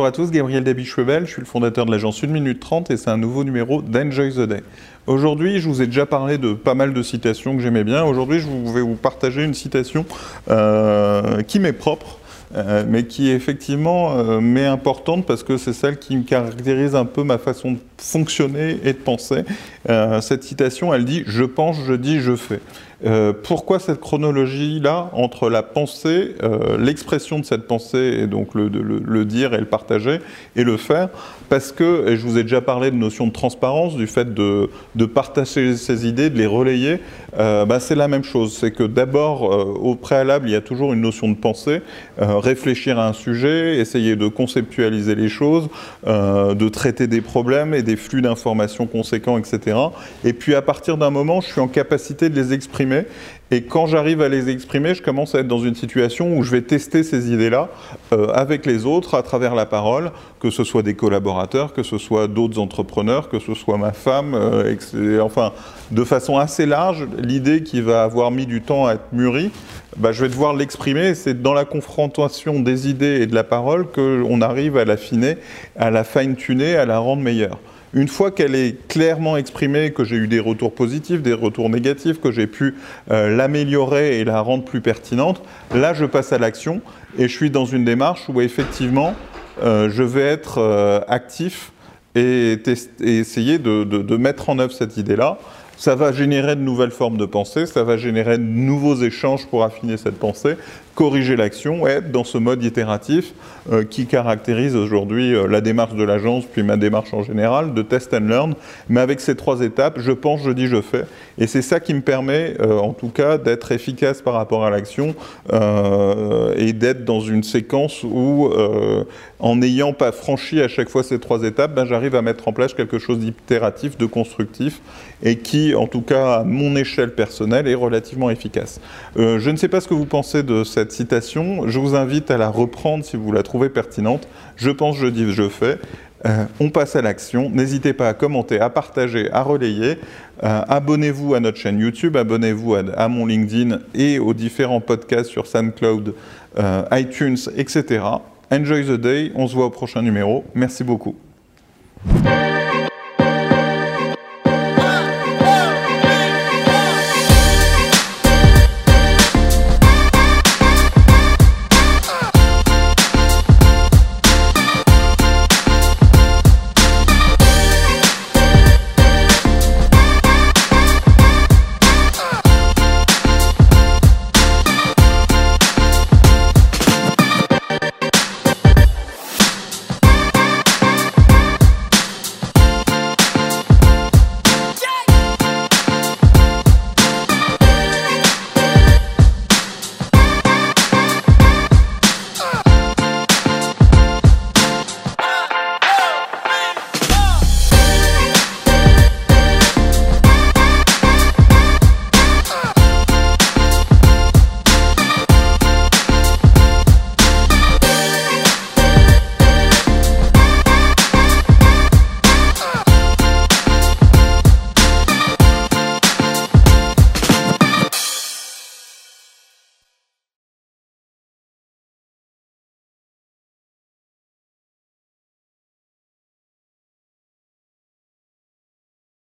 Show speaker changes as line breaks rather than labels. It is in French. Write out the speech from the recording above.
Bonjour à tous, Gabriel Dabi-Chevel, je suis le fondateur de l'agence 1 minute 30 et c'est un nouveau numéro d'Enjoy the Day. Aujourd'hui, je vous ai déjà parlé de pas mal de citations que j'aimais bien. Aujourd'hui, je vais vous partager une citation euh, qui m'est propre. Euh, mais qui effectivement euh, mais importante parce que c'est celle qui me caractérise un peu ma façon de fonctionner et de penser. cette citation, elle dit ⁇ Je pense, je dis, je fais ⁇ euh, pourquoi cette chronologie-là entre la pensée, euh, l'expression de cette pensée, et donc le, dire et le partager, et le faire? Parce que, et je vous ai déjà parlé de notion de transparence, du fait de, partager ses idées, de les relayer, euh, bah, c'est la même chose. C'est que d'abord, au préalable, il y a toujours une notion de pensée, réfléchir à un sujet, essayer de conceptualiser les choses, de traiter des problèmes et des flux d'informations conséquents, etc. Et puis à partir d'un moment, je suis en capacité de les exprimer et quand j'arrive à les exprimer, je commence à être dans une situation où je vais tester ces idées-là euh, avec les autres à travers la parole, que ce soit des collaborateurs, que ce soit d'autres entrepreneurs, que ce soit ma femme, euh, enfin, de façon assez large, l'idée qui va avoir mis du temps à être mûrie, bah, je vais devoir l'exprimer. C'est dans la confrontation des idées et de la parole qu'on arrive à l'affiner, à la fine-tuner, à la rendre meilleure. Une fois qu'elle est clairement exprimée, que j'ai eu des retours positifs, des retours négatifs, que j'ai pu euh, l'améliorer et la rendre plus pertinente, là je passe à l'action et je suis dans une démarche où effectivement euh, je vais être euh, actif et, essayer de, mettre en œuvre cette idée-là. Ça va générer de nouvelles formes de pensée, ça va générer de nouveaux échanges pour affiner cette pensée, corriger l'action, être dans ce mode itératif euh, qui caractérise aujourd'hui euh, la démarche de l'agence, puis ma démarche en général, de test and learn. Mais avec ces trois étapes, je pense, je dis, je fais. Et c'est ça qui me permet, euh, en tout cas, d'être efficace par rapport à l'action et d'être dans une séquence où, en n'ayant pas franchi à chaque fois ces trois étapes, ben, j'arrive à mettre en place quelque chose d'itératif, de constructif, et qui, en tout cas, à mon échelle personnelle, est relativement efficace. je ne sais pas ce que vous pensez de cette citation. Je vous invite à la reprendre si vous la trouvez pertinente. Je pense, je dis, je fais. Euh, on passe à l'action. N'hésitez pas à commenter, à partager, à relayer. Euh, abonnez-vous à notre chaîne YouTube, abonnez-vous à, mon LinkedIn et aux différents podcasts sur SoundCloud, euh, iTunes, etc. Enjoy the day. On se voit au prochain numéro. Merci beaucoup.